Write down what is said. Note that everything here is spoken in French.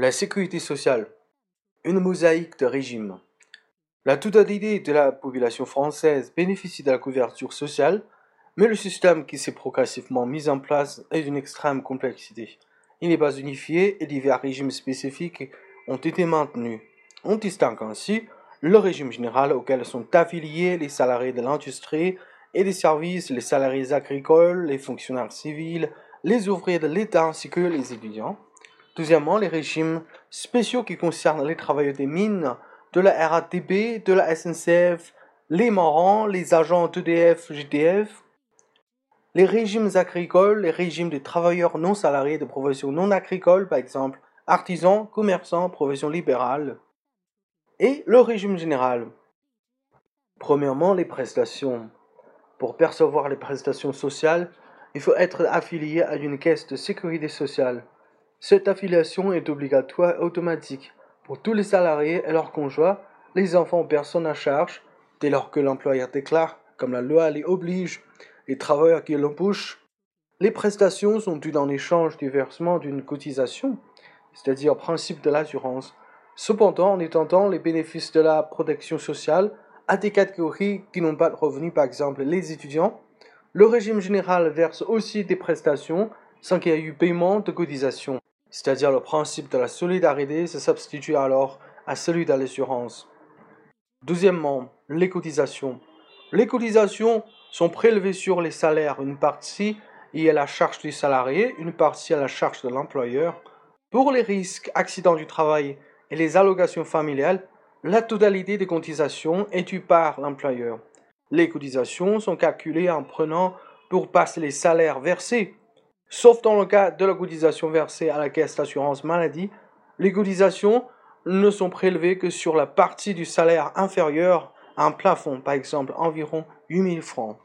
La sécurité sociale. Une mosaïque de régimes. La totalité de la population française bénéficie de la couverture sociale, mais le système qui s'est progressivement mis en place est d'une extrême complexité. Il n'est pas unifié et divers régimes spécifiques ont été maintenus. On distingue ainsi le régime général auquel sont affiliés les salariés de l'industrie et des services, les salariés agricoles, les fonctionnaires civils, les ouvriers de l'État ainsi que les étudiants. Deuxièmement, les régimes spéciaux qui concernent les travailleurs des mines, de la RATP, de la SNCF, les marins, les agents d'EDF, GDF, les régimes agricoles, les régimes des travailleurs non salariés de professions non agricoles, par exemple artisans, commerçants, professions libérales, et le régime général. Premièrement, les prestations. Pour percevoir les prestations sociales, il faut être affilié à une caisse de sécurité sociale. Cette affiliation est obligatoire et automatique pour tous les salariés et leurs conjoints, les enfants personnes à charge, dès lors que l'employeur déclare, comme la loi les oblige, les travailleurs qui l'embauchent. Les prestations sont dues en échange du versement d'une cotisation, c'est-à-dire principe de l'assurance. Cependant, en étendant les bénéfices de la protection sociale à des catégories qui n'ont pas de revenus, par exemple les étudiants, le régime général verse aussi des prestations sans qu'il y ait eu paiement de cotisation c'est-à-dire le principe de la solidarité se substitue alors à celui de l'assurance. Deuxièmement, les cotisations. Les cotisations sont prélevées sur les salaires. Une partie est à la charge du salarié, une partie à la charge de l'employeur. Pour les risques, accidents du travail et les allocations familiales, la totalité des cotisations est due par l'employeur. Les cotisations sont calculées en prenant pour passer les salaires versés Sauf dans le cas de la cotisation versée à la caisse d'assurance maladie, les cotisations ne sont prélevées que sur la partie du salaire inférieure à un plafond, par exemple environ 8000 francs.